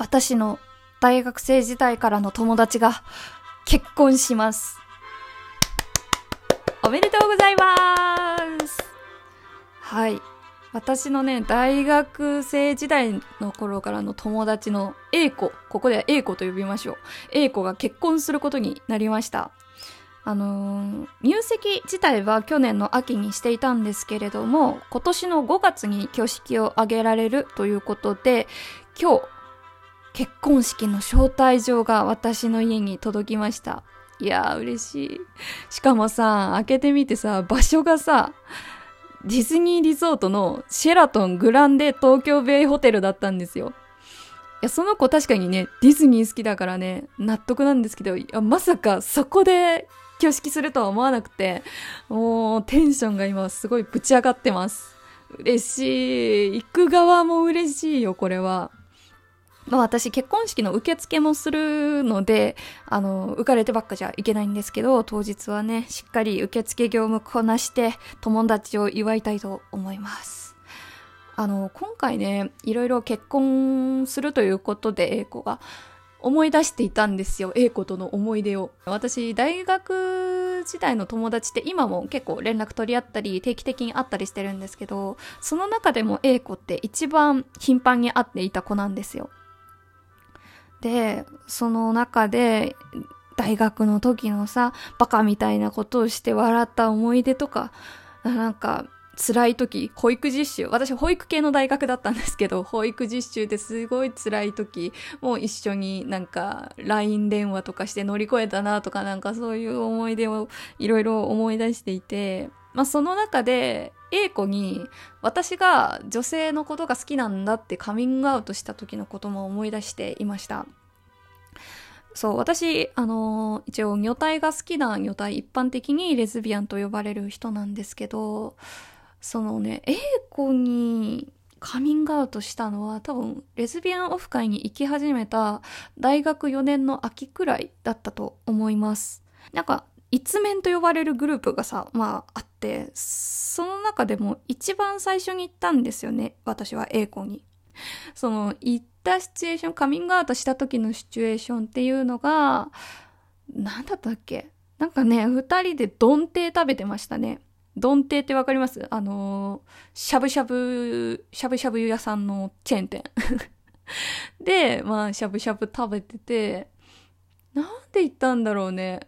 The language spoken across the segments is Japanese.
私の大学生時代からの友達が結婚します。おめでとうございますはい。私のね、大学生時代の頃からの友達の A 子、ここでは A 子と呼びましょう。A 子が結婚することになりました。あのー、入籍自体は去年の秋にしていたんですけれども、今年の5月に挙式を挙げられるということで、今日、結婚式の招待状が私の家に届きました。いやー嬉しい。しかもさ、開けてみてさ、場所がさ、ディズニーリゾートのシェラトングランデ東京ベイホテルだったんですよ。いや、その子確かにね、ディズニー好きだからね、納得なんですけど、いや、まさかそこで挙式するとは思わなくて、もうテンションが今すごいぶち上がってます。嬉しい。行く側も嬉しいよ、これは。まあ私結婚式の受付もするので、あの、浮かれてばっかじゃいけないんですけど、当日はね、しっかり受付業務こなして、友達を祝いたいと思います。あの、今回ね、いろいろ結婚するということで、英子が思い出していたんですよ、英子との思い出を。私、大学時代の友達って今も結構連絡取り合ったり、定期的に会ったりしてるんですけど、その中でも英子って一番頻繁に会っていた子なんですよ。で、その中で、大学の時のさ、バカみたいなことをして笑った思い出とか、なんか、辛い時、保育実習。私、保育系の大学だったんですけど、保育実習ですごい辛い時、もう一緒になんか、LINE 電話とかして乗り越えたなとか、なんかそういう思い出をいろいろ思い出していて、まあその中で、A 子に私が女性のことが好きなんだってカミングアウトした時のことも思い出していました。そう、私、あのー、一応、女体が好きな女体、一般的にレズビアンと呼ばれる人なんですけど、そのね、A 子にカミングアウトしたのは多分、レズビアンオフ会に行き始めた大学4年の秋くらいだったと思います。なんか、一面と呼ばれるグループがさ、まああって、その中でも一番最初に行ったんですよね。私は A 子に。その、行ったシチュエーション、カミングアウトした時のシチュエーションっていうのが、なんだったっけ？なんかね、二人で丼亭食べてましたね。丼亭ってわかります？あのしゃぶしゃぶ、しゃぶしゃぶ屋さんのチェーン店。で、まあ、しゃぶしゃぶ食べてて、なんで行ったんだろうね。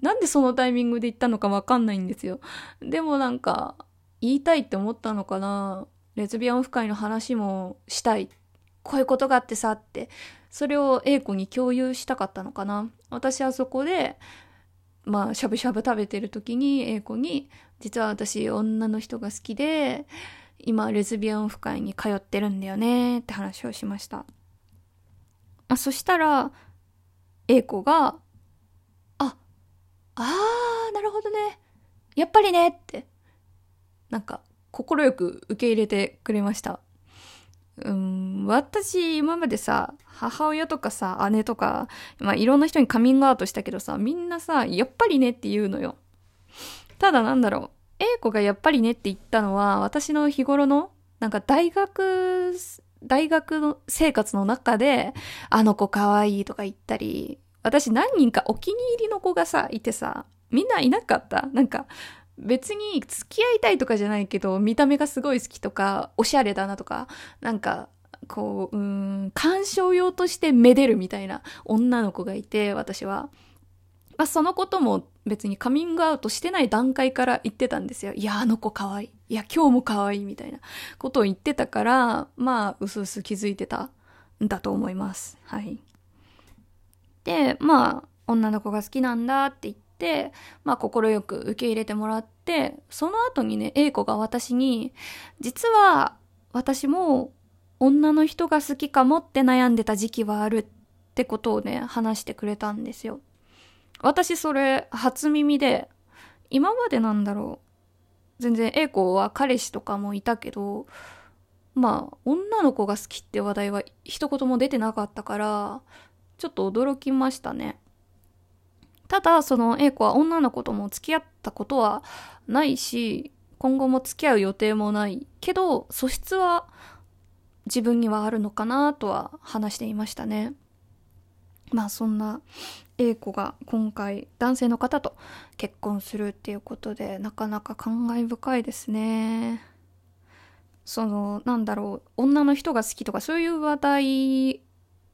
なんでそのタイミングで行ったのかわかんないんですよ。でもなんか、言いたいって思ったのかな。レズビアンオフ会の話もしたい。こういうことがあってさって。それを A 子に共有したかったのかな。私はそこで、まあ、しゃぶしゃぶ食べてる時に A 子に、実は私女の人が好きで、今レズビアンオフ会に通ってるんだよねって話をしました。あそしたら、A 子が、あー、なるほどね。やっぱりねって、なんか、快く受け入れてくれました。うん、私、今までさ、母親とかさ、姉とか、まあ、いろんな人にカミングアウトしたけどさ、みんなさ、やっぱりねって言うのよ。ただなんだろう、A 子がやっぱりねって言ったのは、私の日頃の、なんか大学、大学の生活の中で、あの子可愛いとか言ったり、私何人かお気に入りの子がさ、いてさ、みんないなかった？なんか、別に付き合いたいとかじゃないけど、見た目がすごい好きとか、おしゃれだなとか、なんか、こう、うん、鑑賞用としてめでるみたいな女の子がいて、私は。まあ、そのことも別にカミングアウトしてない段階から言ってたんですよ。いや、あの子可愛い。いや、今日も可愛いみたいなことを言ってたから、まあ、うすうす気づいてたんだと思います。はい。で、まあ、女の子が好きなんだって言って、まあ、快く受け入れてもらって、その後にね、A 子が私に、実は、私も、女の人が好きかもって悩んでた時期はあるってことをね、話してくれたんですよ。私それ、初耳で、今までなんだろう。全然 A 子は彼氏とかもいたけど、まあ、女の子が好きって話題は一言も出てなかったから、ちょっと驚きましたね。ただ、その A 子は女の子とも付き合ったことはないし、今後も付き合う予定もないけど、素質は自分にはあるのかなとは話していましたね。まあそんな A 子が今回男性の方と結婚するっていうことでなかなか感慨深いですね。そのなんだろう女の人が好きとかそういう話題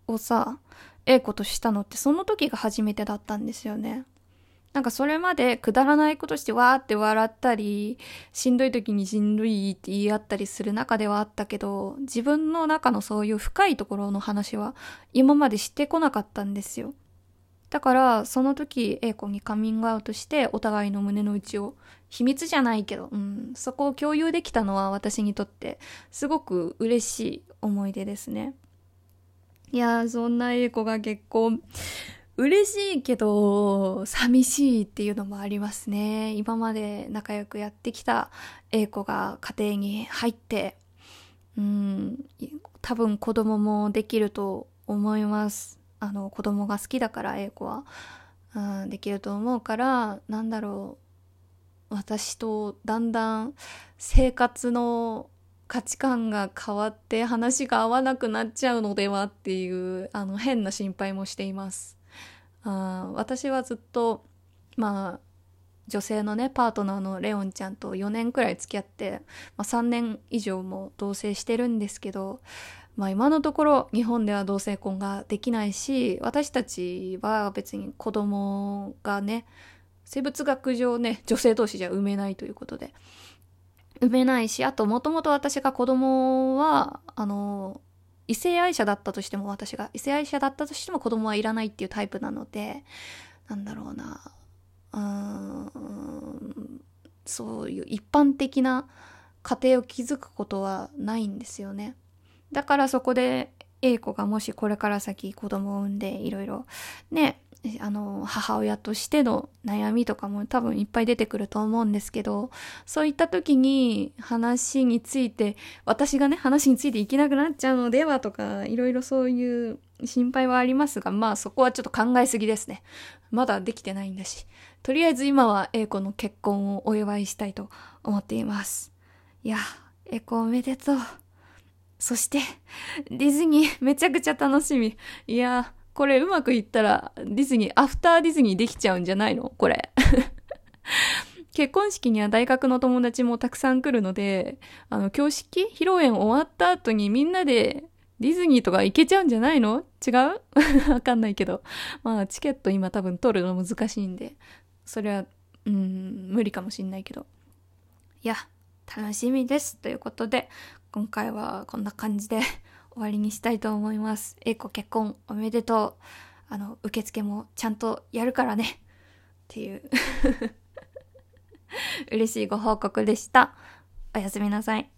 をさ A 子としたのってその時が初めてだったんですよね。なんかそれまでくだらないことしてわーって笑ったり、しんどい時にしんどいって言い合ったりする中ではあったけど、自分の中のそういう深いところの話は今までしてこなかったんですよ。だからその時 A 子にカミングアウトしてお互いの胸の内を秘密じゃないけど、うん、そこを共有できたのは私にとってすごく嬉しい思い出ですね。いや、そんな A 子が結婚嬉しいけど、寂しいっていうのもありますね。今まで仲良くやってきた A 子が家庭に入って、うん、多分子供もできると思います。あの、子供が好きだから A 子は、うん、できると思うから、なんだろう。私とだんだん生活の価値観が変わって話が合わなくなっちゃうのではっていうあの変な心配もしています。あ私はずっとまあ女性のねパートナーのレオンちゃんと4年くらい付き合って、まあ、3年以上も同棲してるんですけど、まあ、今のところ日本では同性婚ができないし私たちは別に子供がね生物学上ね女性同士じゃ産めないということで産めないしあともともと私が子供はあの異性愛者だったとしても私が異性愛者だったとしても子供はいらないっていうタイプなのでなんだろうな。うーんそういう一般的な家庭を築くことはないんですよね。だからそこで A 子がもしこれから先子供を産んでいろいろねあの、母親としての悩みとかも多分いっぱい出てくると思うんですけど、そういった時に話について、私がね、話についていけなくなっちゃうのではとか、いろいろそういう心配はありますが、まあそこはちょっと考えすぎですね。まだできてないんだし。とりあえず今は A 子の結婚をお祝いしたいと思っています。いや、A 子おめでとう。そして、ディズニーめちゃくちゃ楽しみ。いや、これうまくいったらディズニー、アフターディズニーできちゃうんじゃないの？これ。結婚式には大学の友達もたくさん来るので、あの、教式披露宴終わった後にみんなでディズニーとか行けちゃうんじゃないの？違う？わかんないけど。まあ、チケット今多分取るの難しいんで、それは、うん、無理かもしんないけど。いや、楽しみです。ということで、今回はこんな感じで終わりにしたいと思います。英子結婚おめでとう。あの、受付もちゃんとやるからね。っていう 嬉しいご報告でした。おやすみなさい。